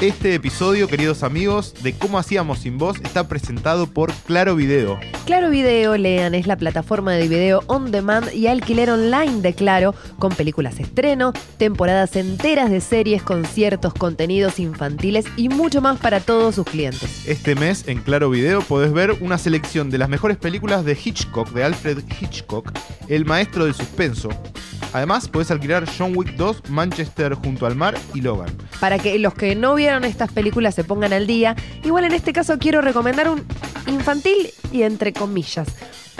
Este episodio, queridos amigos, de Cómo Hacíamos Sin Voz está presentado por Claro Video. Claro Video, lean, es la plataforma de video on demand y alquiler online de Claro, con películas estreno, temporadas enteras de series, conciertos, contenidos infantiles y mucho más para todos sus clientes. Este mes en Claro Video podés ver una selección de las mejores películas de Hitchcock, de Alfred Hitchcock, el maestro del suspenso. Además, podés alquilar John Wick 2, Manchester junto al mar y Logan. Para que los que no vieron estas películas se pongan al día, igual en este caso quiero recomendar un infantil y entre comillas.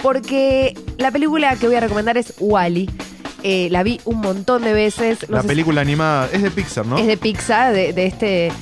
Porque la película que voy a recomendar es Wally. Eh, la vi un montón de veces. No la película animada es de Pixar, ¿no? Es de Pixar, de, de este.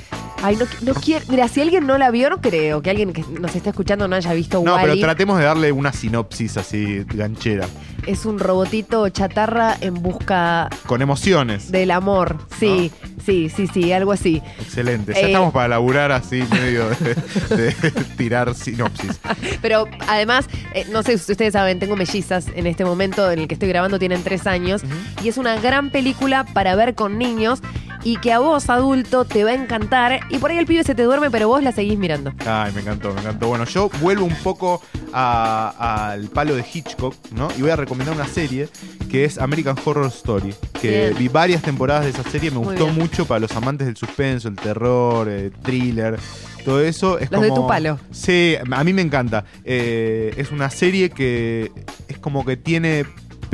Ay, no, no quiero. Mira, si alguien no la vio, no creo que alguien que nos esté escuchando no haya visto no, pero tratemos de darle una sinopsis así ganchera, Es un robotito chatarra en busca con emociones. del amor. Sí, sí, sí, sí, algo así. Excelente. Ya Eh, estamos para laburar así medio de, de tirar sinopsis. Pero además, eh, no sé si ustedes saben, tengo mellizas en este momento en el que estoy grabando, tienen tres años. Y es una gran película para ver con niños y que a vos, adulto, te va a encantar. Y por ahí el pibe se te duerme, pero vos la seguís mirando. Ay, me encantó, me encantó. Bueno, yo vuelvo un poco al palo de Hitchcock, ¿no? Y voy a recomendar una serie que es American Horror Story. Que Bien. vi varias temporadas de esa serie, me Muy gustó bien. mucho para los amantes del suspenso, el terror, el thriller. Todo eso es Los de tu palo. Sí, a mí me encanta. Eh, es una serie que es como que tiene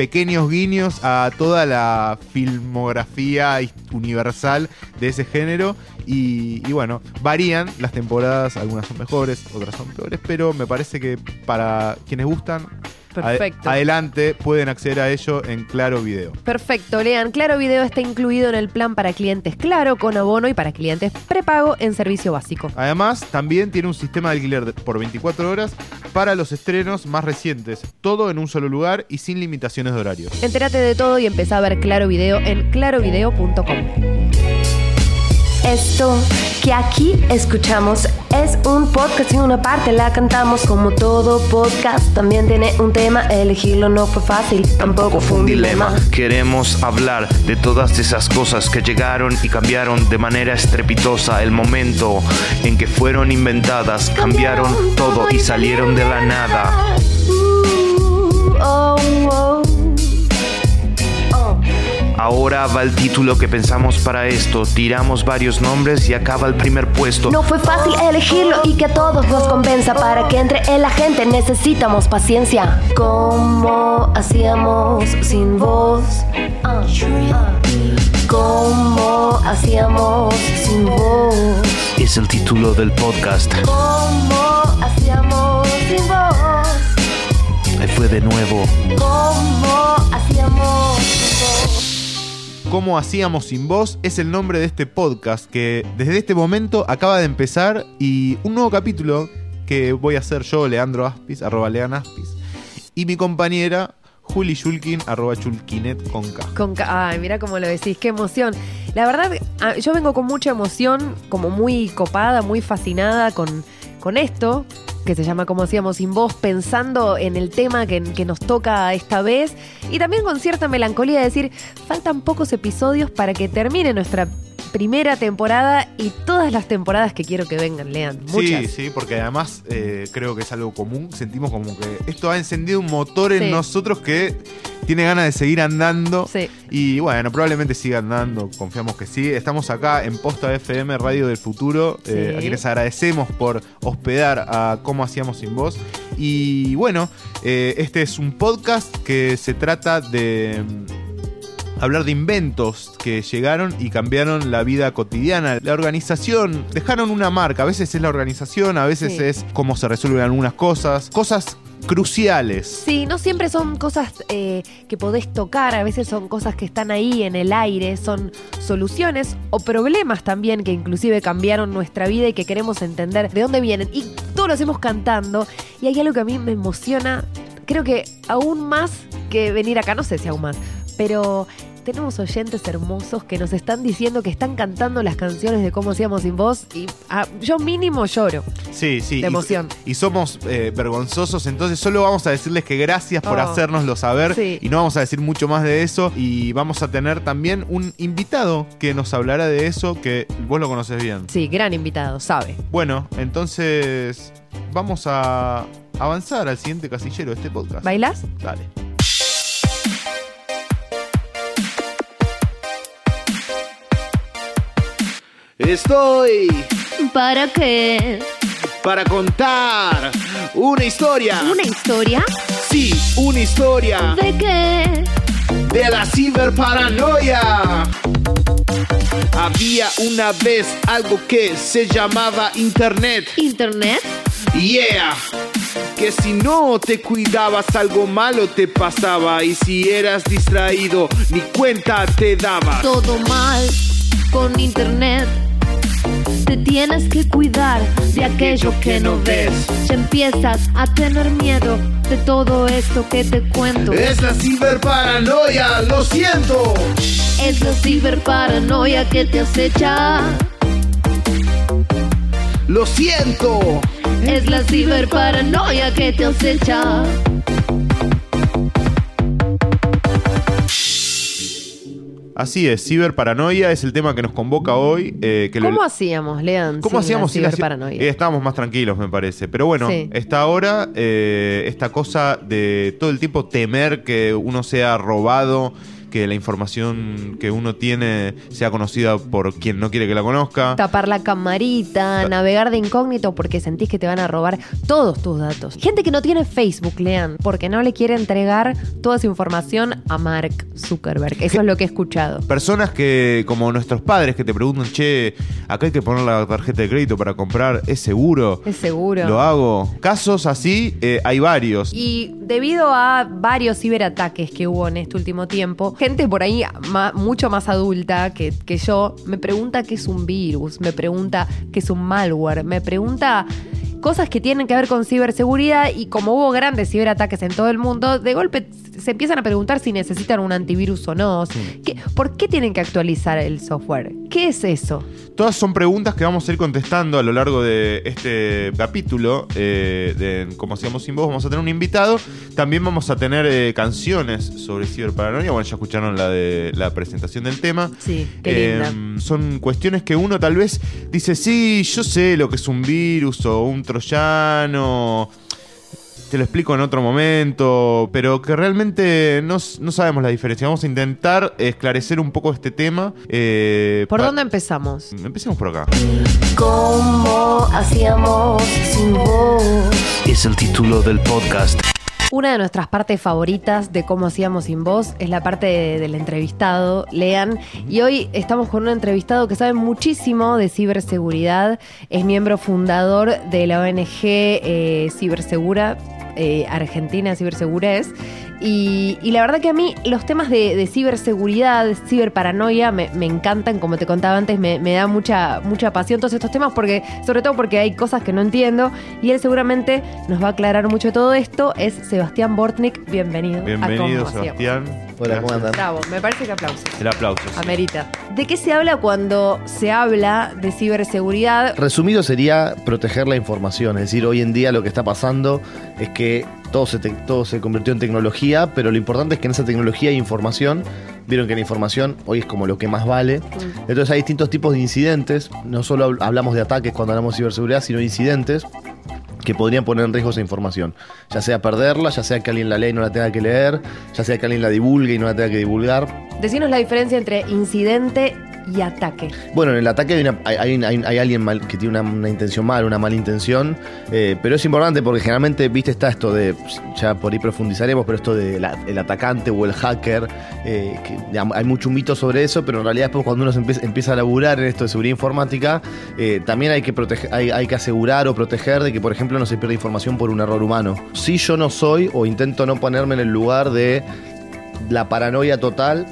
pequeños guiños a toda la filmografía universal de ese género. Y bueno, varían las temporadas, algunas son mejores, otras son peores, pero me parece que para quienes gustan, Perfecto. adelante pueden acceder a ello en Claro Video. Perfecto, lean. Claro Video está incluido en el plan para clientes Claro con abono y para clientes prepago en servicio básico. Además, también tiene un sistema de alquiler por 24 horas para los estrenos más recientes, todo en un solo lugar y sin limitaciones de horario. Entérate de todo y empezá a ver Claro Video en clarovideo.com. Esto que aquí escuchamos es un podcast y una parte la cantamos como todo podcast. También tiene un tema, elegirlo no fue fácil, tampoco fue un dilema. Queremos hablar de todas esas cosas que llegaron y cambiaron de manera estrepitosa. El momento en que fueron inventadas, cambiaron todo y salieron de la nada. Uh, oh. Oh. Ahora va el título que pensamos para esto. Tiramos varios nombres y acaba el primer puesto. No fue fácil elegirlo y que a todos nos convenza para que entre en la gente necesitamos paciencia. ¿Cómo hacíamos sin voz? Ah, ah. ¿Cómo hacíamos sin voz? Es el título del podcast. ¿Cómo hacíamos sin voz? Ahí fue de nuevo. ¿Cómo hacíamos sin voz? Cómo hacíamos sin voz es el nombre de este podcast que desde este momento acaba de empezar y un nuevo capítulo que voy a hacer yo, Leandro Aspis, arroba Lean Aspis, y mi compañera Juli Shulkin, arroba Chulkinet con K. Con ca- Ay, mira cómo lo decís, qué emoción. La verdad, ah, yo vengo con mucha emoción, como muy copada, muy fascinada con, con esto, que se llama Como hacíamos sin voz, pensando en el tema que, nos toca esta vez. Y también con cierta melancolía de decir, faltan pocos episodios para que termine nuestra primera temporada y todas las temporadas que quiero que vengan, lean. Muchas. Sí, sí, porque además eh, creo que es algo común. Sentimos como que esto ha encendido un motor en Sí. nosotros que tiene ganas de seguir andando. Sí. Y bueno, probablemente siga andando, confiamos que sí. Estamos acá en Posta FM, Radio del Futuro, eh, a quienes agradecemos por hospedar a Cómo Hacíamos Sin Voz. Y bueno, eh, este es un podcast que se trata de hablar de inventos que llegaron y cambiaron la vida cotidiana. La organización, dejaron una marca. A veces es la organización, a veces Sí. es cómo se resuelven algunas cosas. Cosas cruciales. Sí, no siempre son cosas eh, que podés tocar, a veces son cosas que están ahí en el aire, son soluciones o problemas también que inclusive cambiaron nuestra vida y que queremos entender de dónde vienen. Y todos lo hacemos cantando y hay algo que a mí me emociona, creo que aún más que venir acá, no sé si aún más, pero tenemos oyentes hermosos que nos están diciendo que están cantando las canciones de Cómo hacíamos sin voz y ah, yo mínimo lloro. Sí, sí. De emoción. Y, somos eh, vergonzosos, entonces solo vamos a decirles que gracias por Oh. hacérnoslo saber Sí. y no vamos a decir mucho más de eso y vamos a tener también un invitado que nos hablará de eso que vos lo conoces bien. Sí, gran invitado, sabe. Bueno, entonces vamos a avanzar al siguiente casillero de este podcast. ¿Bailás? Dale. Estoy ¿Para qué? para contar una historia. ¿Una historia? Sí, una historia ¿De qué? de la ciberparanoia. Había una vez algo que se llamaba Internet. ¿Internet? Yeah. Que si no te cuidabas algo malo te pasaba y si eras distraído ni cuenta te dabas. Todo mal con Internet. Te tienes que cuidar de aquello que no ves. Ya empiezas a tener miedo de todo esto que te cuento. Es la ciberparanoia, lo siento. Es la ciberparanoia que te acecha. Lo siento. Es la ciberparanoia que te acecha. Así es, ciberparanoia es el tema que nos convoca hoy. eh, que lo- ¿Cómo hacíamos, Lean? ¿Cómo hacíamos ciberparanoia? Eh, estábamos más tranquilos, me parece. Pero bueno, Sí. esta hora, eh, esta cosa de todo el tiempo temer que uno sea robado, que la información que uno tiene sea conocida por quien no quiere que la conozca. Tapar la camarita, navegar de incógnito porque sentís que te van a robar todos tus datos. Gente que no tiene Facebook, lean, porque no le quiere entregar toda su información a Mark Zuckerberg. Eso es lo que he escuchado. Personas que, como nuestros padres, que te preguntan, che, acá hay que poner la tarjeta de crédito para comprar, ¿es seguro? Es seguro. Lo hago. Casos así eh, hay varios. Y debido a varios ciberataques que hubo en este último tiempo, gente por ahí ma- mucho más adulta que, que yo me pregunta qué es un virus, me pregunta qué es un malware, me pregunta cosas que tienen que ver con ciberseguridad y como hubo grandes ciberataques en todo el mundo, de golpe se empiezan a preguntar si necesitan un antivirus o no. ¿Qué- ¿Por qué tienen que actualizar el software? ¿Qué es eso? Todas son preguntas que vamos a ir contestando a lo largo de este capítulo eh, de Como hacíamos sin voz. Vamos a tener un invitado. También vamos a tener eh, canciones sobre ciberparanoia. Bueno, ya escucharon la de la presentación del tema. Sí, qué Eh, linda. Son cuestiones que uno tal vez dice, sí, yo sé lo que es un virus o un troyano. Te lo explico en otro momento, pero que realmente no, no sabemos la diferencia. Vamos a intentar esclarecer un poco este tema. eh, ¿Por dónde empezamos? Empecemos por acá. ¿Cómo hacíamos sin vos? Es el título del podcast. Una de nuestras partes favoritas de cómo hacíamos sin voz es la parte de- del entrevistado, lean. Y hoy estamos con un entrevistado que sabe muchísimo de ciberseguridad. Es miembro fundador de la ONG eh, Cibersegura, eh, Argentina Cibersegura es. Y, y la verdad que a mí los temas de, de ciberseguridad, de ciberparanoia, me, me encantan, como te contaba antes, me, me da mucha, mucha pasión todos estos temas, porque, sobre todo porque hay cosas que no entiendo, y él seguramente nos va a aclarar mucho de todo esto. Es Sebastián Bortnik, bienvenido. a Bienvenido, Hacíamos. Sebastián. Hola, ¿cómo Gracias. andan? Bravo, me parece que aplausos. El aplauso. sí. Amerita. ¿De qué se habla cuando se habla de ciberseguridad? Resumido sería proteger la información, es decir, hoy en día lo que está pasando es que todo se, te- todo se convirtió en tecnología, pero lo importante es que en esa tecnología hay información. Vieron que la información hoy es como lo que más vale. Entonces hay distintos tipos de incidentes. No solo habl- hablamos de ataques cuando hablamos de ciberseguridad, sino de incidentes que podrían poner en riesgo esa información. Ya sea perderla, ya sea que alguien la lea y no la tenga que leer, ya sea que alguien la divulgue y no la tenga que divulgar. Decinos la diferencia entre incidente y ataque. Bueno, en el ataque hay, alguien mal, que tiene una, intención mala, una mala intención, eh, pero es importante porque generalmente, viste, está esto de, ya por ahí profundizaremos, pero esto del atacante o el hacker, eh, hay mucho mito sobre eso, pero en realidad después cuando uno empieza, a laburar en esto de seguridad informática, eh, también hay que, hay que asegurar o proteger de que, por ejemplo, no se pierda información por un error humano. Si yo no soy o intento no ponerme en el lugar de la paranoia total,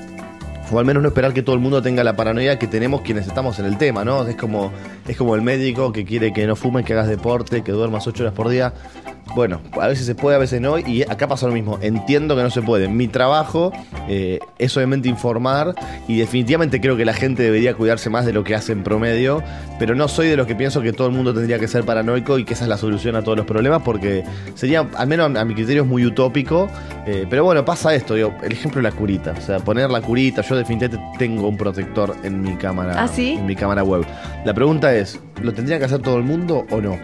o al menos no esperar que todo el mundo tenga la paranoia que tenemos quienes estamos en el tema, ¿no? Es como, es como el médico que quiere que no fumes, que hagas deporte, que duermas ocho horas por día. Bueno, a veces se puede, a veces no, y acá pasa lo mismo. Entiendo que no se puede. Mi trabajo eh, es obviamente informar, y definitivamente creo que la gente debería cuidarse más de lo que hace en promedio, pero no soy de los que pienso que todo el mundo tendría que ser paranoico y que esa es la solución a todos los problemas, porque sería, al menos a mi criterio, es muy utópico. eh, pero bueno, pasa esto, digo, el ejemplo de la curita. O sea, poner la curita, yo definitivamente tengo un protector en mi cámara, ¿Ah, sí? en mi cámara web. La pregunta es, ¿lo tendría que hacer todo el mundo o no?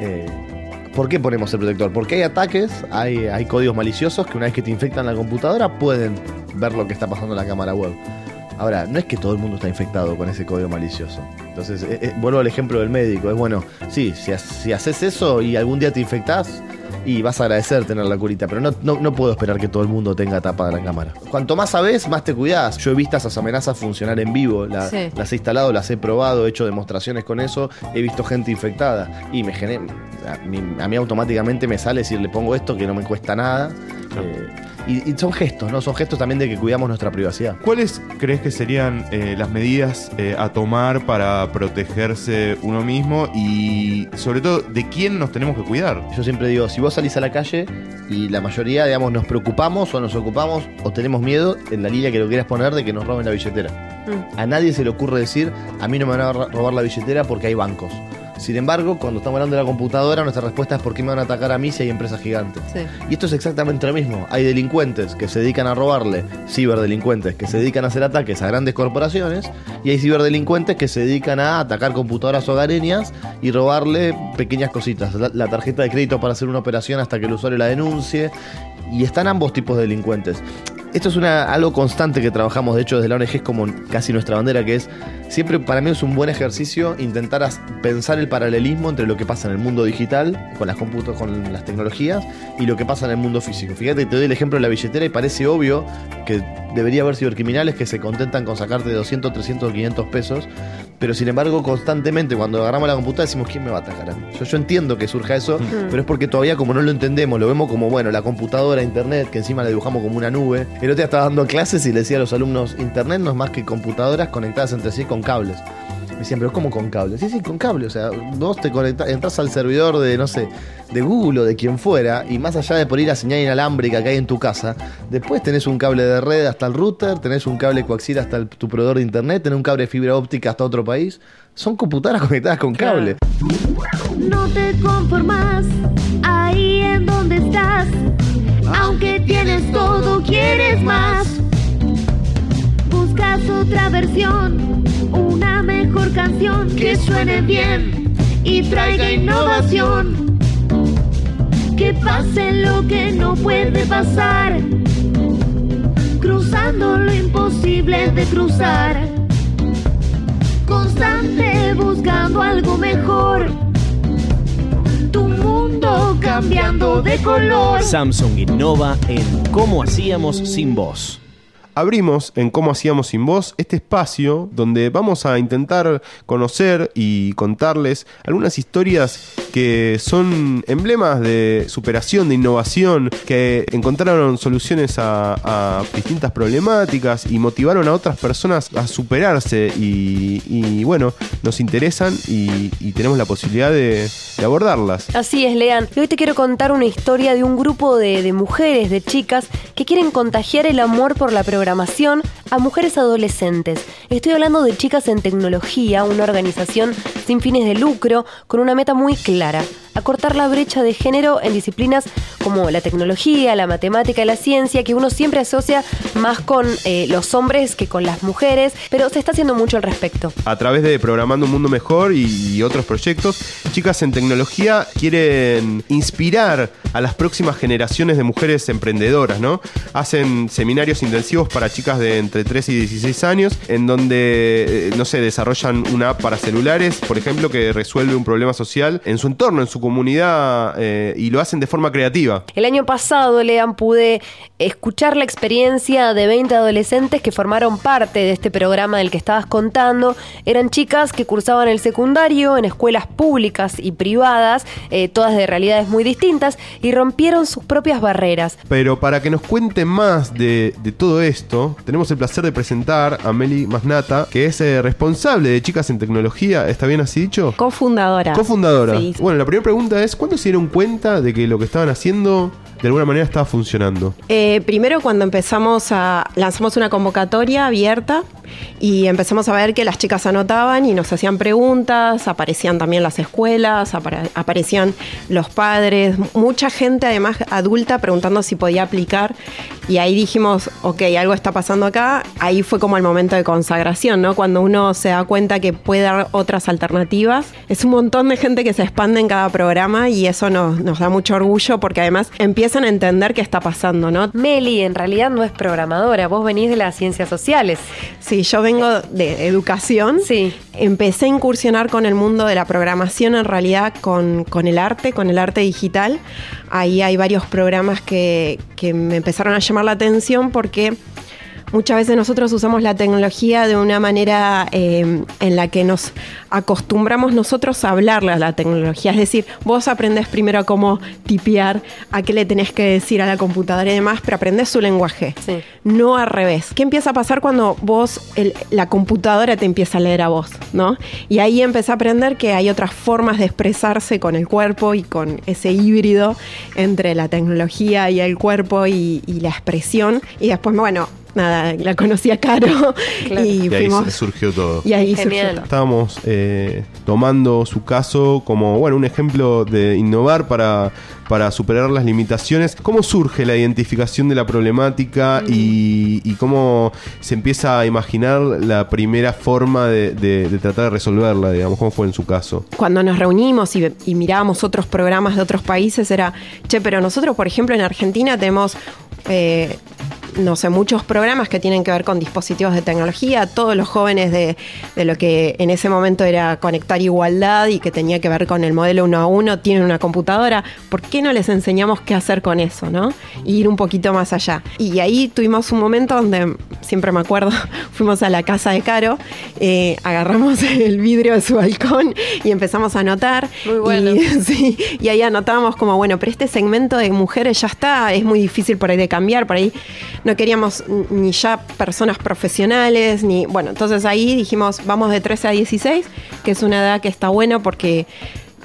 Eh, ¿Por qué ponemos el protector? Porque hay ataques, hay, hay códigos maliciosos que una vez que te infectan la computadora pueden ver lo que está pasando en la cámara web. Ahora, no es que todo el mundo está infectado con ese código malicioso. Entonces, eh, eh, vuelvo al ejemplo del médico. Es bueno, sí, si, ha- si haces eso y algún día te infectás, y vas a agradecer tener la curita, pero no, no, no puedo esperar que todo el mundo tenga tapada la cámara. Cuanto más sabes, más te cuidás. Yo he visto esas amenazas funcionar en vivo, la- Sí. las he instalado, las he probado, he hecho demostraciones con eso, he visto gente infectada y me genera, a mí, a mí automáticamente me sale si le pongo esto que no me cuesta nada. Eh, y, y son gestos, ¿no? Son gestos también de que cuidamos nuestra privacidad. ¿Cuáles crees que serían eh, las medidas eh, a tomar para protegerse uno mismo y sobre todo de quién nos tenemos que cuidar? Yo siempre digo, si vos salís a la calle y la mayoría, digamos, nos preocupamos o nos ocupamos o tenemos miedo, en la línea que lo quieras poner, de que nos roben la billetera. Mm. A nadie se le ocurre decir, a mí no me van a ro- robar la billetera porque hay bancos. Sin embargo, cuando estamos hablando de la computadora, nuestra respuesta es por qué me van a atacar a mí si hay empresas gigantes. Sí. Y esto es exactamente lo mismo. Hay delincuentes que se dedican a robarle, ciberdelincuentes que se dedican a hacer ataques a grandes corporaciones, y hay ciberdelincuentes que se dedican a atacar computadoras hogareñas y robarle pequeñas cositas. La, la tarjeta de crédito para hacer una operación hasta que el usuario la denuncie. Y están ambos tipos de delincuentes. Esto es una, algo constante que trabajamos, de hecho, desde la ONG es como casi nuestra bandera, que es siempre para mí es un buen ejercicio intentar pensar el paralelismo entre lo que pasa en el mundo digital, con las computas, con las tecnologías, y lo que pasa en el mundo físico. Fíjate, te doy el ejemplo de la billetera y parece obvio que debería haber cibercriminales que se contentan con sacarte 200, 300 o 500 pesos, pero sin embargo constantemente cuando agarramos la computadora decimos, ¿quién me va a atacar a mí? Yo, yo entiendo que surja eso, pero es porque todavía como no lo entendemos, lo vemos como, bueno, la computadora, internet, que encima la dibujamos como una nube. El otro día estaba dando clases y le decía a los alumnos, internet no es más que computadoras conectadas entre sí con cables. Decían, pero ¿cómo con cable? Sí, sí, con cable. O sea, vos te conectás, entras al servidor de, no sé, de Google o de quien fuera, y más allá de por ir a señal inalámbrica que hay en tu casa, después tenés un cable de red hasta el router, tenés un cable coaxial hasta el- tu proveedor de internet, tenés un cable de fibra óptica hasta otro país. Son computadoras conectadas con cable. No te conformas ahí en donde estás. Aunque tienes todo, quieres más. Buscas otra versión, que suene bien y traiga innovación. Que pase lo que no puede pasar. Cruzando lo imposible de cruzar constante buscando algo mejor. Tu mundo cambiando de color. Samsung innova en cómo hacíamos sin voz. Abrimos en Cómo Hacíamos Sin Voz este espacio donde vamos a intentar conocer y contarles algunas historias que son emblemas de superación, de innovación, que encontraron soluciones a, distintas problemáticas y motivaron a otras personas a superarse y, bueno, nos interesan y, tenemos la posibilidad de, abordarlas. Así es, Lean. Y hoy te quiero contar una historia de un grupo de mujeres, de chicas, que quieren contagiar el amor por la programación a mujeres adolescentes. Estoy hablando de Chicas en Tecnología, una organización sin fines de lucro, con una meta muy clara, acortar la brecha de género en disciplinas como la tecnología, la matemática y la ciencia, que uno siempre asocia más con eh, los hombres que con las mujeres, pero se está haciendo mucho al respecto. a través de Programando un Mundo Mejor y, otros proyectos, Chicas en Tecnología quieren inspirar a las próximas generaciones de mujeres emprendedoras, ¿no? Hacen seminarios intensivos para chicas de entre 13 y 16 años, en donde, eh, no sé, desarrollan una app para celulares, por ejemplo, que resuelve un problema social en su entorno, en su comunidad eh, y lo hacen de forma creativa. El año pasado, Lean, pude escuchar la experiencia de 20 adolescentes que formaron parte de este programa del que estabas contando. Eran chicas que cursaban el secundario en escuelas públicas y privadas, eh, todas de realidades muy distintas, y rompieron sus propias barreras. Pero para que nos cuente más de, de todo esto, tenemos el placer de presentar a Meli Masnata, que es eh, responsable de Chicas en Tecnología. ¿Está bien así dicho? Cofundadora. Cofundadora. Sí. Bueno, la primera pregunta es, ¿cuándo se dieron cuenta de que lo que estaban haciendo de alguna manera estaba funcionando? Eh, primero cuando empezamos a... lanzamos una convocatoria abierta y empezamos a ver que las chicas anotaban y nos hacían preguntas, aparecían también las escuelas, aparecían los padres, mucha gente además adulta preguntando si podía aplicar y ahí dijimos, ok, algo está pasando acá, ahí fue como el momento de consagración, ¿no? Cuando uno se da cuenta que puede dar otras alternativas, es un montón de gente que se expande en cada programa y eso nos, da mucho orgullo porque además empiezan a entender qué está pasando, ¿no? Meli en realidad no es programadora, vos venís de las ciencias sociales. Sí, yo vengo de educación. Sí. Empecé a incursionar con el mundo de la programación, en realidad con, con el arte, con el arte digital. Ahí hay varios programas que, que me empezaron a llamar la atención porque muchas veces nosotros usamos la tecnología de una manera eh, en la que nos acostumbramos nosotros a hablarle a la tecnología. Es decir, vos aprendés primero a cómo tipear, a qué le tenés que decir a la computadora y demás, pero aprendés su lenguaje. Sí. No al revés. ¿Qué empieza a pasar cuando vos, el- la computadora te empieza a leer a vos? ¿no? Y ahí empecé a aprender que hay otras formas de expresarse con el cuerpo y con ese híbrido entre la tecnología y el cuerpo y, y la expresión. Y después, bueno, nada, la conocí a Caro Claro. y Y ahí fuimos. surgió todo. Y ahí surgió Genial. todo. Estábamos eh, tomando su caso como bueno un ejemplo de innovar para, para superar las limitaciones. ¿Cómo surge la identificación de la problemática y, y cómo se empieza a imaginar la primera forma de, de- de tratar de resolverla? Digamos, ¿cómo fue en su caso? cuando nos reunimos y, y mirábamos otros programas de otros países era, che, pero nosotros, por ejemplo, en Argentina tenemos, eh, no sé, muchos programas que tienen que ver con dispositivos de tecnología, todos los jóvenes de, de lo que en ese momento era conectar igualdad y que tenía que ver con el modelo uno a uno, tienen una computadora, ¿por qué no les enseñamos qué hacer con eso, no? Y ir un poquito más allá. Y ahí tuvimos un momento donde, siempre me acuerdo, fuimos a la casa de Caro, eh, agarramos el vidrio de su balcón y empezamos a anotar. Muy bueno. Y, sí, y ahí anotábamos como, bueno, pero este segmento de mujeres ya está, es muy difícil por ahí de cambiar, por ahí no queríamos ni ya personas profesionales, ni, bueno, entonces ahí dijimos, vamos de 13 a 16, que es una edad que está bueno porque...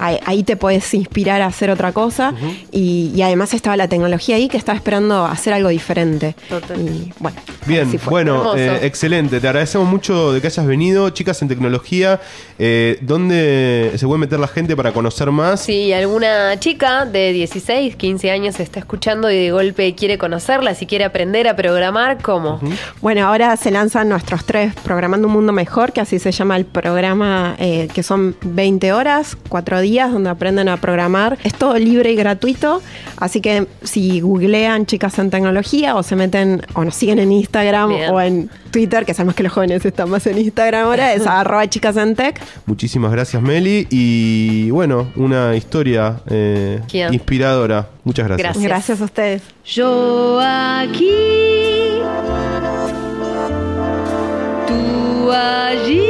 Ahí, ahí te puedes inspirar a hacer otra cosa y, y además estaba la tecnología ahí que estaba esperando hacer algo diferente. Total. Y bueno, Bien, bueno, eh, excelente. Te agradecemos mucho de que hayas venido, chicas en tecnología. Eh, ¿Dónde se puede meter la gente para conocer más? Si alguna chica de 16, 15 años está escuchando y de golpe quiere conocerla, si quiere aprender a programar, ¿cómo? Bueno, ahora se lanzan nuestros tres Programando un Mundo Mejor, que así se llama el programa, eh, que son 20 horas, 4 días, donde aprenden a programar. Es todo libre y gratuito, así que si googlean Chicas en Tecnología o se meten o nos siguen en Instagram Bien. o en Twitter, que sabemos que los jóvenes están más en Instagram ahora, es arroba Chicas en Tech. Muchísimas gracias, Meli. Y bueno, una historia eh, inspiradora. Muchas gracias. Gracias. Gracias a ustedes. Yo aquí, tú allí,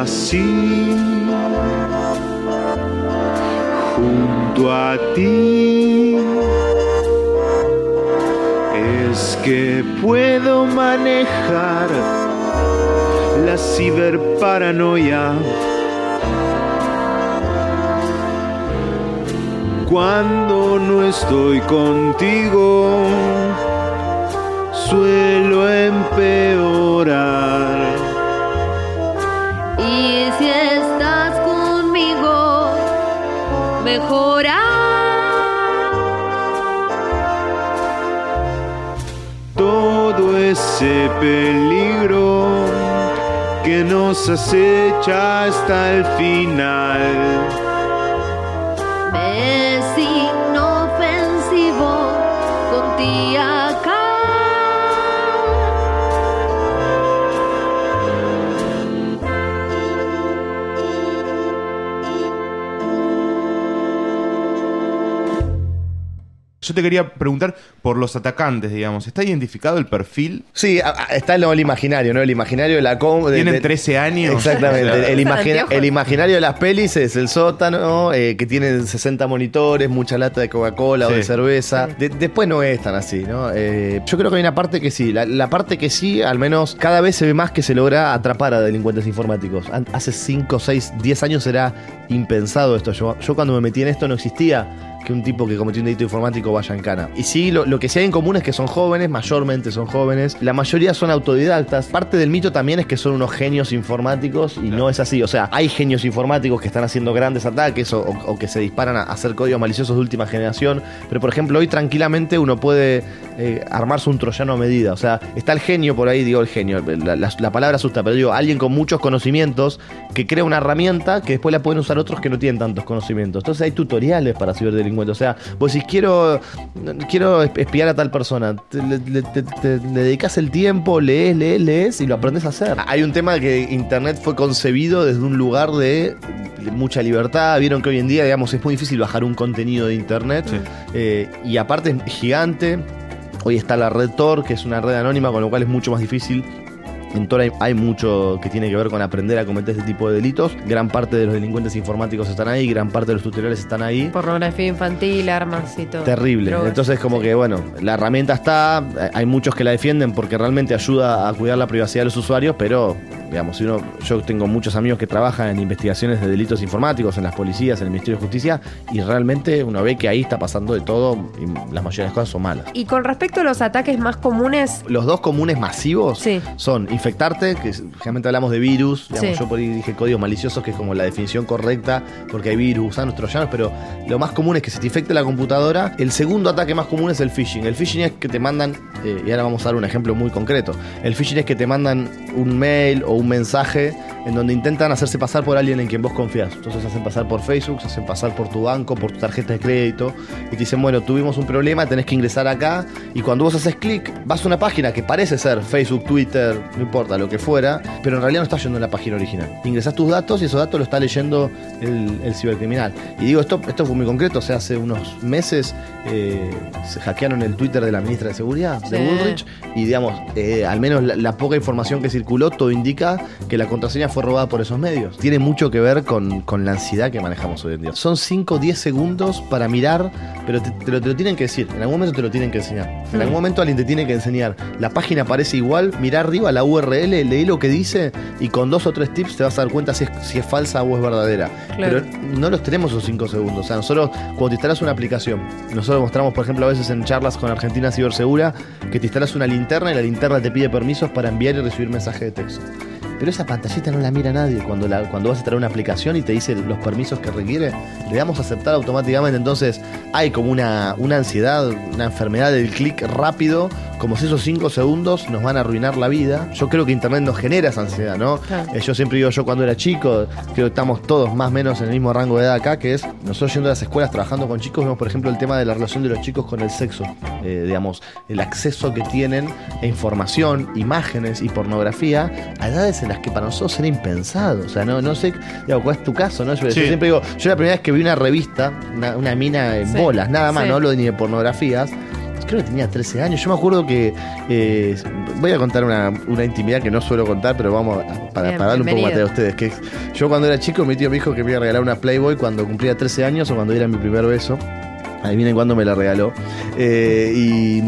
Así, junto a ti, es que puedo manejar la ciberparanoia. Cuando no estoy contigo, suelo empeorar. Todo ese peligro que nos acecha hasta el final. Yo te quería preguntar por los atacantes, digamos. ¿Está identificado el perfil? Sí, a- a- está lo el imaginario, ¿no? El imaginario de la com. Tienen de- 13 años. Exactamente. El, imagina- imaginario de las pelis es el sótano, eh, que tiene 60 monitores, mucha lata de Coca-Cola o de cerveza. De- después no es tan así, ¿no? Eh, yo creo que hay una parte que sí. La, la parte que sí, al menos cada vez se ve más que se logra atrapar a delincuentes informáticos. Hace 5, 6, 10 años era impensado esto. Yo, yo cuando me metí en esto no existía que un tipo que cometió un delito informático vaya en cana. Y sí, lo, que sí hay en común es que son jóvenes, mayormente son jóvenes. La mayoría son autodidactas. Parte del mito también es que son unos genios informáticos y no es así. O sea, hay genios informáticos que están haciendo grandes ataques o, que se disparan a hacer códigos maliciosos de última generación. Pero, por ejemplo, hoy tranquilamente uno puede eh, armarse un troyano a medida. O sea, está el genio por ahí, digo el genio. La, la- la palabra asusta, pero digo, alguien con muchos conocimientos que crea una herramienta que después la pueden usar otros que no tienen tantos conocimientos. Entonces hay tutoriales para O sea, vos decís, quiero, quiero espiar a tal persona. Te- le, le- te- te- le dedicas el tiempo, lees, lees, lees y lo aprendes a hacer. Hay un tema que Internet fue concebido desde un lugar de, de mucha libertad. Vieron que hoy en día, digamos, es muy difícil bajar un contenido de Internet. Sí. Eh, y aparte es gigante. Hoy está la red Tor, que es una red anónima, con lo cual es mucho más difícil. En Tor hay, hay mucho que tiene que ver con aprender a cometer este tipo de delitos. Gran parte de los delincuentes informáticos están ahí, gran parte de los tutoriales están ahí. Pornografía infantil, armas y todo. Terrible. Drogas. Entonces, como que, bueno, la herramienta está, eh, hay muchos que la defienden porque realmente ayuda a cuidar la privacidad de los usuarios, pero, digamos, si uno, yo tengo muchos amigos que trabajan en investigaciones de delitos informáticos, en las policías, en el Ministerio de Justicia, y realmente uno ve que ahí está pasando de todo y la mayoría de las cosas son malas. Y con respecto a los ataques más comunes, Los dos comunes masivos Sí. son infectarte, que generalmente hablamos de virus, digamos, Sí. yo por ahí dije códigos maliciosos, que es como la definición correcta, porque hay virus, gusanos, troyanos, pero lo más común es que se te infecte la computadora. El segundo ataque más común es el phishing. El phishing es que te mandan, eh, y ahora vamos a dar un ejemplo muy concreto, el phishing es que te mandan un mail o un mensaje en donde intentan hacerse pasar por alguien en quien vos confías. Entonces se hacen pasar por Facebook, se hacen pasar por tu banco, por tu tarjeta de crédito, y te dicen, bueno, tuvimos un problema, tenés que ingresar acá, y cuando vos haces clic, vas a una página que parece ser Facebook, Twitter, no importa, lo que fuera, pero en realidad no estás yendo a la página original. Ingresás tus datos y esos datos lo está leyendo el, el cibercriminal. Y digo, esto, esto fue muy concreto, o sea, hace unos meses eh, se hackearon el Twitter de la ministra de Seguridad, de Sí. Woolrich, y digamos, eh, al menos la, la poca información que circuló, todo indica que la contraseña fue robada por esos medios. Tiene mucho que ver con, con la ansiedad que manejamos hoy en día. Son 5 o 10 segundos para mirar, pero te, te lo, te lo tienen que decir. En algún momento te lo tienen que enseñar. En algún momento alguien te tiene que enseñar. La página parece igual, mirá arriba la URL, leí lo que dice y con dos o tres tips te vas a dar cuenta si es, si es falsa o es verdadera. Claro. Pero no los tenemos esos 5 segundos. O sea, nosotros cuando te instalas una aplicación, nosotros mostramos, por ejemplo, a veces en charlas con Argentina Cibersegura, que te instalas una linterna y la linterna te pide permisos para enviar y recibir mensajes de texto. Pero esa pantallita no la mira nadie cuando, la, cuando vas a traer una aplicación y te dice los permisos que requiere, le damos a aceptar automáticamente. Entonces hay como una, una ansiedad, una enfermedad del clic rápido, como si esos 5 segundos nos van a arruinar la vida. Yo creo que Internet nos genera esa ansiedad, ¿no? Claro. Eh, yo siempre digo, yo cuando era chico, creo que estamos todos más o menos en el mismo rango de edad acá, que es nosotros yendo a las escuelas trabajando con chicos, vemos por ejemplo el tema de la relación de los chicos con el sexo, Eh, digamos, el acceso que tienen a información, imágenes y pornografía a edades en las que para nosotros era impensado. O sea, no, no sé digo, cuál es tu caso, ¿no? Yo, siempre digo, yo la primera vez que vi una revista, una, una mina en Sí. bolas, nada más, Sí. no hablo ni de pornografías. Creo que tenía 13 años. Yo me acuerdo que. eh, voy a contar una, una intimidad que no suelo contar, pero vamos a- para, Bien, para darle un poco a ustedes. Que yo cuando era chico, mi tío me dijo que me iba a regalar una Playboy cuando cumplía 13 años o cuando diera mi primer beso. Adivinen cuándo me la regaló. Eh, y,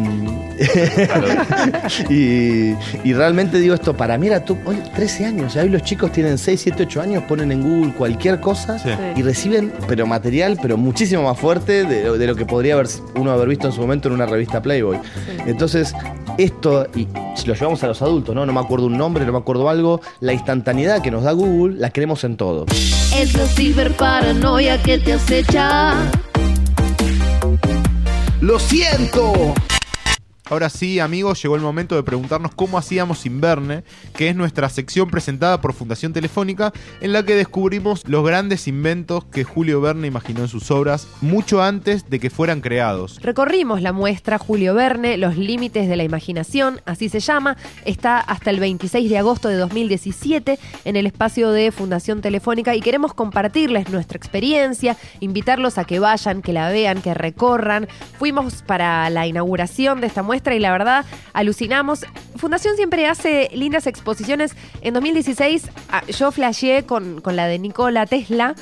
y, y realmente digo esto, para mí era tú, oye, 13 años. Hoy los chicos tienen 6, 7, 8 años, ponen en Google cualquier cosa Sí. y reciben, pero material, pero muchísimo más fuerte de, lo- de lo que podría haber, uno haber visto en su momento en una revista Playboy. Entonces, esto, y si lo llevamos a los adultos, ¿no? No me acuerdo un nombre, no me acuerdo algo, la instantaneidad que nos da Google, la queremos en todo. Es la ciberparanoia que te acecha. ¡Lo siento! Ahora sí, amigos, llegó el momento de preguntarnos cómo hacíamos sin Verne, que es nuestra sección presentada por Fundación Telefónica, en la que descubrimos los grandes inventos que Julio Verne imaginó en sus obras mucho antes de que fueran creados. Recorrimos la muestra Julio Verne, Los Límites de la Imaginación, así se llama. Está hasta el 26 de agosto de 2017 en el espacio de Fundación Telefónica y queremos compartirles nuestra experiencia, invitarlos a que vayan, que la vean, que recorran. Fuimos para la inauguración de esta muestra y la verdad alucinamos. Fundación siempre hace lindas exposiciones. En 2016 ah, yo flasheé con, con la de Nikola Tesla.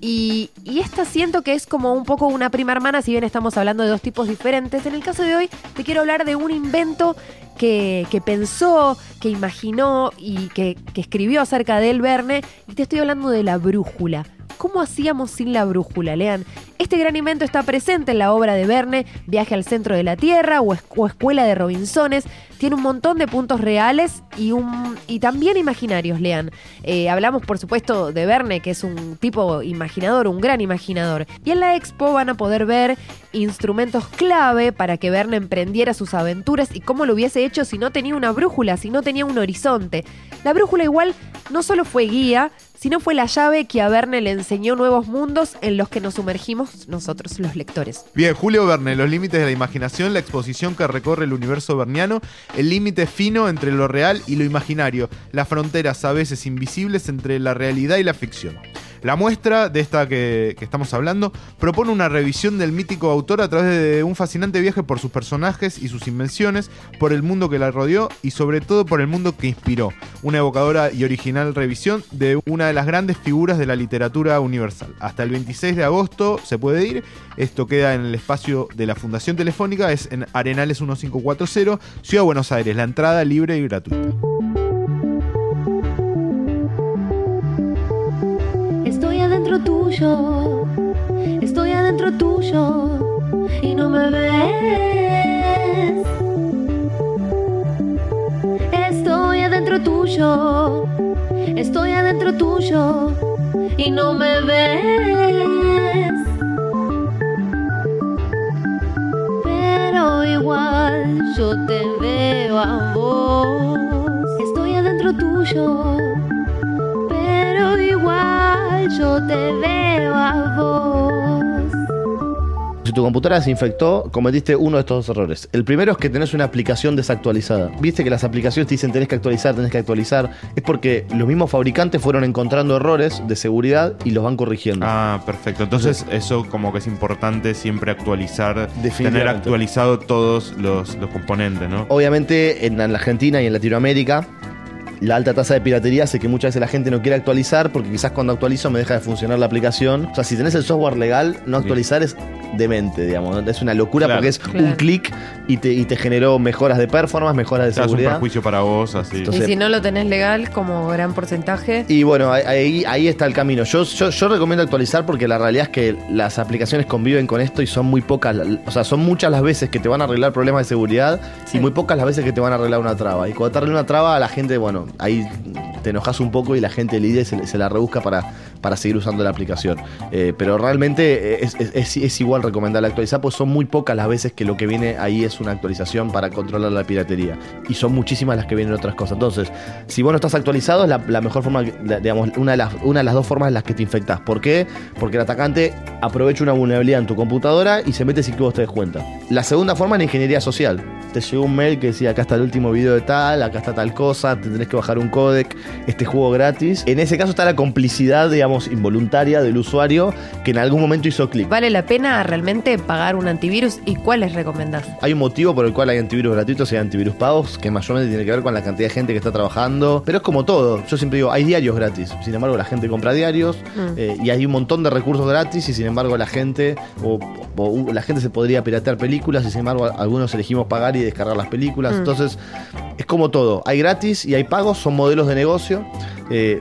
Y, y esta siento que es como un poco una prima hermana, si bien estamos hablando de dos tipos diferentes. En el caso de hoy, te quiero hablar de un invento que, que pensó, que imaginó y que, que escribió acerca de él Verne. Y te estoy hablando de la brújula. ¿Cómo hacíamos sin la brújula? Lean, este gran invento está presente en la obra de Verne, Viaje al centro de la Tierra o, es- o Escuela de Robinsones. Tiene un montón de puntos reales y también imaginarios, lean. Eh, hablamos, por supuesto, de Verne, que es un tipo imaginador, un gran imaginador. Y en la expo van a poder ver instrumentos clave para que Verne emprendiera sus aventuras y cómo lo hubiese hecho si no tenía una brújula, si no tenía un horizonte. La brújula igual no solo fue guía, sino fue la llave que a Verne le enseñó nuevos mundos en los que nos sumergimos nosotros los lectores. Bien, Julio Verne, Los límites de la imaginación, la exposición que recorre el universo verniano, el límite fino entre lo real y lo imaginario, las fronteras a veces invisibles entre la realidad y la ficción. La muestra de esta que, estamos hablando propone una revisión del mítico autor a través de un fascinante viaje por sus personajes y sus invenciones, por el mundo que la rodeó y sobre todo por el mundo que inspiró. Una evocadora y original revisión de una de las grandes figuras de la literatura universal. Hasta el 26 de agosto se puede ir. Esto queda en el espacio de la Fundación Telefónica, es en Arenales 1540, Ciudad de Buenos Aires. La entrada libre y gratuita. Adentro tuyo, estoy adentro tuyo y no me ves. Estoy adentro tuyo, estoy adentro tuyo y no me ves. Pero igual yo te veo a vos. Estoy adentro tuyo yo te veo a vos. Si tu computadora se infectó, cometiste uno de estos dos errores. El primero es que tenés una aplicación desactualizada. Viste que las aplicaciones te dicen tenés que actualizar, tenés que actualizar. Es porque los mismos fabricantes fueron encontrando errores de seguridad y los van corrigiendo. Ah, perfecto. Entonces, eso como que es importante siempre actualizar, tener actualizado todos los, los componentes, ¿no? Obviamente en la Argentina y en Latinoamérica la alta tasa de piratería hace que muchas veces la gente no quiera actualizar porque quizás cuando actualizo me deja de funcionar la aplicación. O sea, si tenés el software legal, no actualizar es demente, digamos. Es una locura Claro. porque es Claro. un clic y te, y te generó mejoras de performance, mejoras de sea, es un seguridad. perjuicio para vos, así. Entonces- y si no lo tenés legal, como gran porcentaje, Y bueno, ahí- ahí, ahí está el camino. Yo, yo, yo recomiendo actualizar porque la realidad es que las aplicaciones conviven con esto y son muy pocas, o sea, son muchas las veces que te van a arreglar problemas de seguridad Sí. y muy pocas las veces que te van a arreglar una traba. Y cuando te arregla una traba, la gente, bueno, ahí te enojas un poco y la gente lidia y se, se la rebusca para, para seguir usando la aplicación. Eh, pero realmente es, es- igual recomendable actualizar, pues son muy pocas las veces que lo que viene ahí es una actualización para controlar la piratería. Y son muchísimas las que vienen otras cosas. Entonces, si vos no estás actualizado, la, la mejor forma, digamos, una de, las, de dos formas en las que te infectás. ¿Por qué? Porque el atacante aprovecha una vulnerabilidad en tu computadora y se mete sin que vos te des cuenta. La segunda forma es la ingeniería social. Te llegó un mail que decía, acá está el último video de tal, acá está tal cosa, te tenés que bajar un codec, este juego gratis. En ese caso está la complicidad, digamos, involuntaria del usuario que en algún momento hizo clic. ¿vale la pena realmente pagar un antivirus y cuáles recomendás? Hay un motivo por el cual hay antivirus gratuitos y antivirus pagos, que mayormente tiene que ver con la cantidad de gente que está trabajando. Pero es como todo. Yo siempre digo, hay diarios gratis. Sin embargo, la gente compra diarios Mm. eh, y hay un montón de recursos gratis y sin embargo la gente o, o, la gente se podría piratear películas y sin embargo algunos elegimos pagar y descargar las películas. Mm. Entonces, es como todo. Hay gratis y hay pagos, son modelos de negocio. Eh,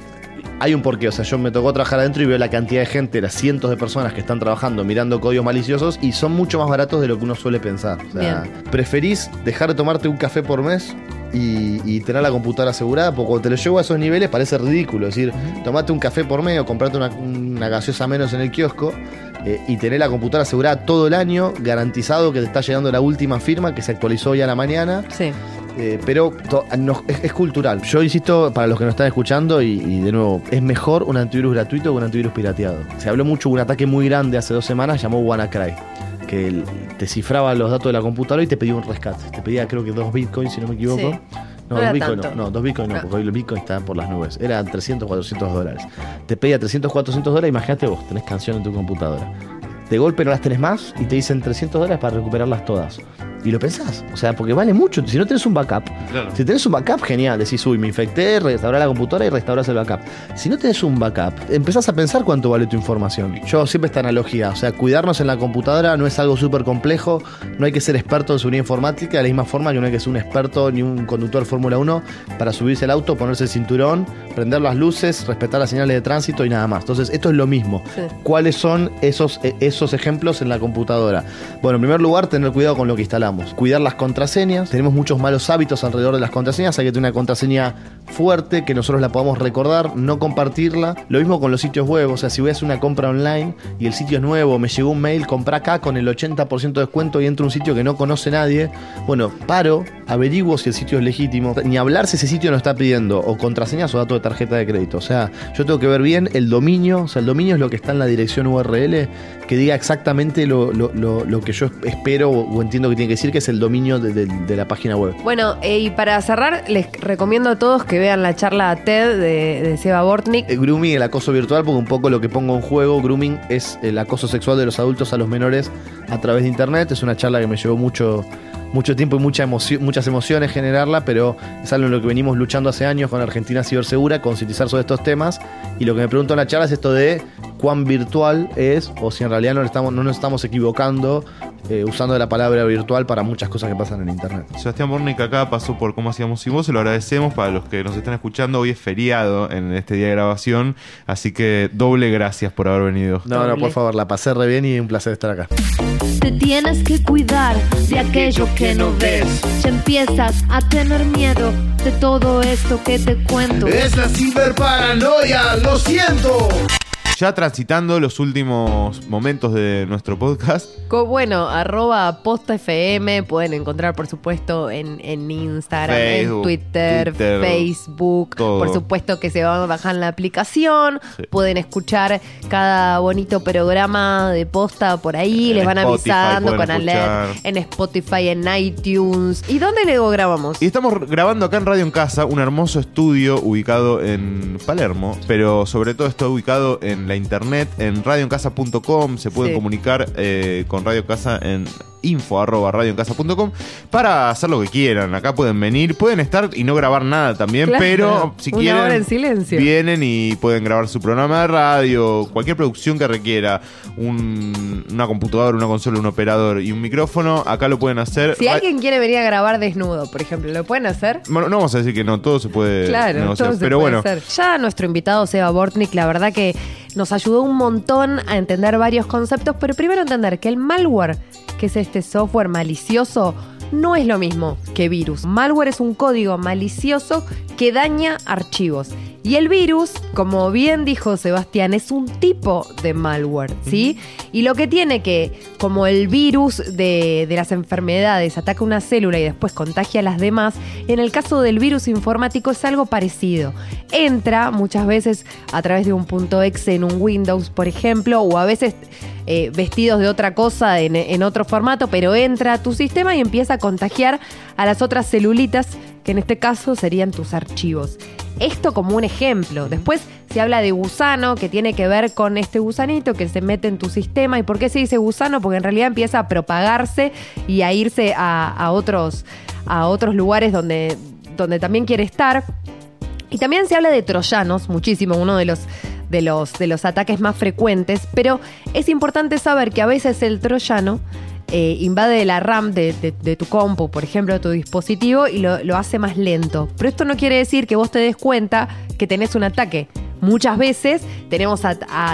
hay un porqué, o sea, yo me tocó trabajar adentro y veo la cantidad de gente, las cientos de personas que están trabajando mirando códigos maliciosos y son mucho más baratos de lo que uno suele pensar. O sea, ¿preferís dejar de tomarte un café por mes? Y, y tener la computadora asegurada, porque cuando te lo llevo a esos niveles parece ridículo. Es decir, tomate un café por mes o comprate una, una gaseosa menos en el kiosco eh, y tener la computadora asegurada todo el año, garantizado que te está llegando la última firma que se actualizó hoy a la mañana. Sí. Eh, pero to- no- es, es cultural. Yo insisto, para los que nos están escuchando, y, y de nuevo, es mejor un antivirus gratuito que un antivirus pirateado. Se habló mucho de un ataque muy grande hace dos semanas, llamó WannaCry, que te cifraba los datos de la computadora y te pedía un rescate. Te pedía, creo que dos bitcoins, si no me equivoco. Sí. No, dos bitcoins no, no, dos bitcoins no, porque hoy los bitcoins están por las nubes. Eran 300, 400 dólares. Te pedía 300, 400 dólares, imagínate vos, tenés canción en tu computadora. De golpe no las tenés más y te dicen 300 dólares para recuperarlas todas. Y lo pensás, o sea, porque vale mucho. Si no tenés un backup, Claro. si tenés un backup, genial. Decís, uy, me infecté, restaurás la computadora y restaurás el backup. Si no tenés un backup, empezás a pensar cuánto vale tu información. Yo siempre esta analogía, o sea, cuidarnos en la computadora no es algo súper complejo, no hay que ser experto en seguridad informática, de la misma forma que no hay que ser un experto ni un conductor de Fórmula 1 para subirse al auto, ponerse el cinturón, prender las luces, respetar las señales de tránsito y nada más. Entonces, esto es lo mismo. Sí. ¿Cuáles son esos, eh, esos ejemplos en la computadora? Bueno, en primer lugar, tener cuidado con lo que instalamos. Cuidar las contraseñas. Tenemos muchos malos hábitos alrededor de las contraseñas. Hay que tener una contraseña fuerte, que nosotros la podamos recordar, no compartirla. Lo mismo con los sitios web. O sea, si voy a hacer una compra online y el sitio es nuevo, me llegó un mail, compra acá con el 80% de descuento y entro a un sitio que no conoce nadie. Bueno, paro, averiguo si el sitio es legítimo. Ni hablar si ese sitio nos está pidiendo o contraseñas o datos de tarjeta de crédito. O sea, yo tengo que ver bien el dominio. O sea, el dominio es lo que está en la dirección URL que diga exactamente lo, lo- lo- lo que yo espero o, o entiendo que tiene que decir, que es el dominio de, de- de la página web. Bueno, eh, y para cerrar, les recomiendo a todos que vean la charla TED de, de Seba Bortnik. El grooming, el acoso virtual, porque un poco lo que pongo en juego, grooming, es el acoso sexual de los adultos a los menores a través de internet. Es una charla que me llevó mucho, mucho tiempo y mucha emoción, muchas emociones generarla, pero es algo en lo que venimos luchando hace años con Argentina Cibersegura, concientizar sobre estos temas. Y lo que me pregunto en la charla es esto de cuán virtual es, o si en realidad no, estamos, no nos estamos equivocando eh, usando la palabra virtual para muchas cosas que pasan en internet. Sebastián Bornik acá pasó por Cómo Hacíamos Sin Vos, se lo agradecemos para los que nos están escuchando. Hoy es feriado en este día de grabación, así que doble gracias por haber venido. No, no, Doble. por favor, la pasé re bien y un placer estar acá. Te tienes que cuidar de aquello que no ves. Ya empiezas a tener miedo de todo esto que te cuento. la ciberparanoia, lo siento. Ya transitando los últimos momentos de nuestro podcast, Co- Bueno, arroba posta FM, pueden encontrar por supuesto en, en Instagram, Facebook, en Twitter, Twitter, Facebook, todo. por supuesto que se van a bajar la aplicación, Sí. pueden escuchar cada bonito programa de posta por ahí, En les van Spotify avisando con alert en Spotify, en iTunes. ¿Y dónde luego grabamos? Y estamos grabando acá en Radio en Casa, un hermoso estudio ubicado en Palermo, pero sobre todo está ubicado en la internet, en radioencasa.com. Se pueden Sí. comunicar eh, con Radio en Casa en info arroba radioencasa.com para hacer lo que quieran. Acá pueden venir, pueden estar y no grabar nada también, Claro, pero si quieren hora en silencio. vienen y pueden grabar su programa de radio, cualquier producción que requiera un- una computadora, una consola, un operador y un micrófono, acá lo pueden hacer. Si alguien quiere venir a grabar desnudo, por ejemplo, ¿lo pueden hacer? bueno, no vamos a decir que no, todo se puede Claro, negociar, todo se pero puede bueno, hacer. Ya nuestro invitado Seba Bortnik, la verdad que nos ayudó un montón a entender varios conceptos, pero primero entender que el malware, que es este software malicioso, no es lo mismo que virus. Malware es un código malicioso que daña archivos. Y el virus, como bien dijo Sebastián, es un tipo de malware, ¿sí? Y lo que tiene que, como el virus de, de las enfermedades ataca una célula y después contagia a las demás, en el caso del virus informático es algo parecido. Entra muchas veces a través de un punto exe en un Windows, por ejemplo, o a veces eh, vestidos de otra cosa en, en otro formato, pero entra a tu sistema y empieza a contagiar a las otras celulitas, que en este caso serían tus archivos. Esto como un ejemplo. Después se habla de gusano, que tiene que ver con este gusanito que se mete en tu sistema. ¿Y por qué se dice gusano? Porque en realidad empieza a propagarse y a irse a, a otros, a otros lugares donde, donde también quiere estar. Y también se habla de troyanos, muchísimo, uno de los, de, los, de los ataques más frecuentes, pero es importante saber que a veces el troyano eh, invade la RAM de, tu compu, por ejemplo, de tu dispositivo, y lo, hace más lento. Pero esto no quiere decir que vos te des cuenta que tenés un ataque. Muchas veces tenemos,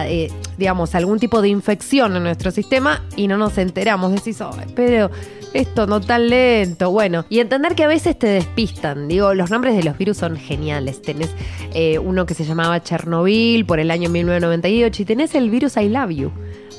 eh, digamos, algún tipo de infección en nuestro sistema y no nos enteramos. Decís, "Ay, pero esto no tan lento. Bueno, y entender que a veces te despistan. Digo, los nombres de los virus son geniales. Tenés eh, uno que se llamaba Chernobyl por el año 1998 y tenés el virus I Love You.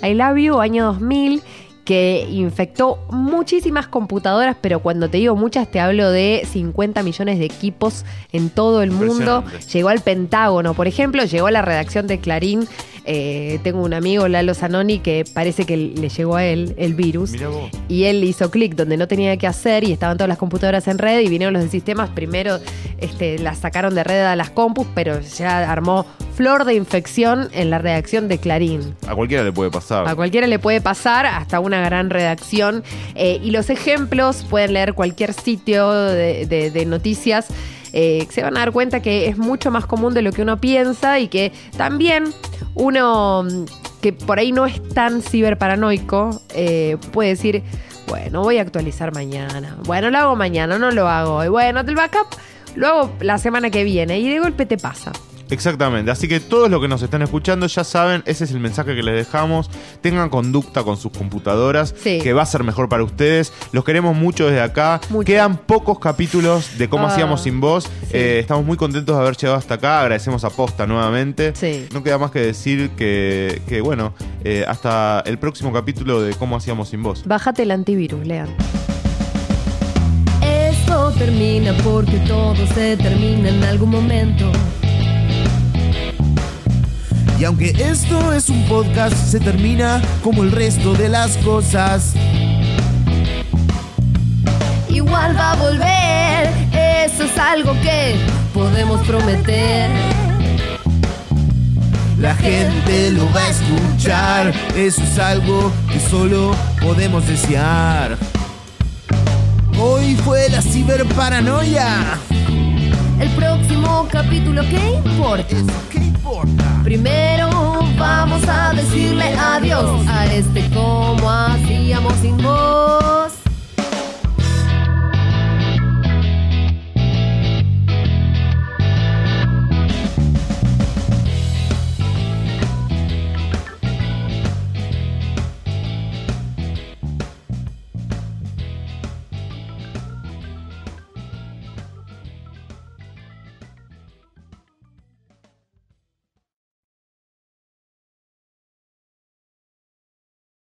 I Love You, año 2000, que infectó muchísimas computadoras, pero cuando te digo muchas, te hablo de 50 millones de equipos en todo el mundo. Llegó al Pentágono, por ejemplo, llegó a la redacción de Clarín. Eh, tengo un amigo, Lalo Zanoni, que parece que le llegó a él el virus. Y él hizo clic donde no tenía que hacer y estaban todas las computadoras en red y vinieron los de sistemas. Primero este, las sacaron de red a las compus, pero ya armó flor de infección en la redacción de Clarín. A cualquiera le puede pasar. A cualquiera le puede pasar, hasta una gran redacción. Eh, y los ejemplos pueden leer cualquier sitio de, de- de noticias. eh, se van a dar cuenta que es mucho más común de lo que uno piensa y que también uno mm, que por ahí no es tan ciberparanoico eh, puede decir, bueno, voy a actualizar mañana. Bueno, lo hago mañana, no lo hago. Y bueno, el backup lo hago la semana que viene y de golpe te pasa. Exactamente, así que todos los que nos están escuchando ya saben, ese es el mensaje que les dejamos. Tengan conducta con sus computadoras, Sí. que va a ser mejor para ustedes. Los queremos mucho desde acá. Mucho. Quedan pocos capítulos de cómo Ah, hacíamos sin voz. sí. Eh, estamos muy contentos de haber llegado hasta acá. Agradecemos a Posta nuevamente. Sí. No queda más que decir que, que, bueno, eh, hasta el próximo capítulo de cómo hacíamos sin voz. Bájate el antivirus, lean. Esto termina porque todo se termina en algún momento. Y aunque esto es un podcast, se termina como el resto de las cosas. Igual va a volver, eso es algo que podemos prometer. La gente lo va a escuchar, eso es algo que solo podemos desear. Hoy fue la ciberparanoia. El próximo capítulo, ¿qué importa? Primero vamos a decirle adiós a este como hacíamos sin vos.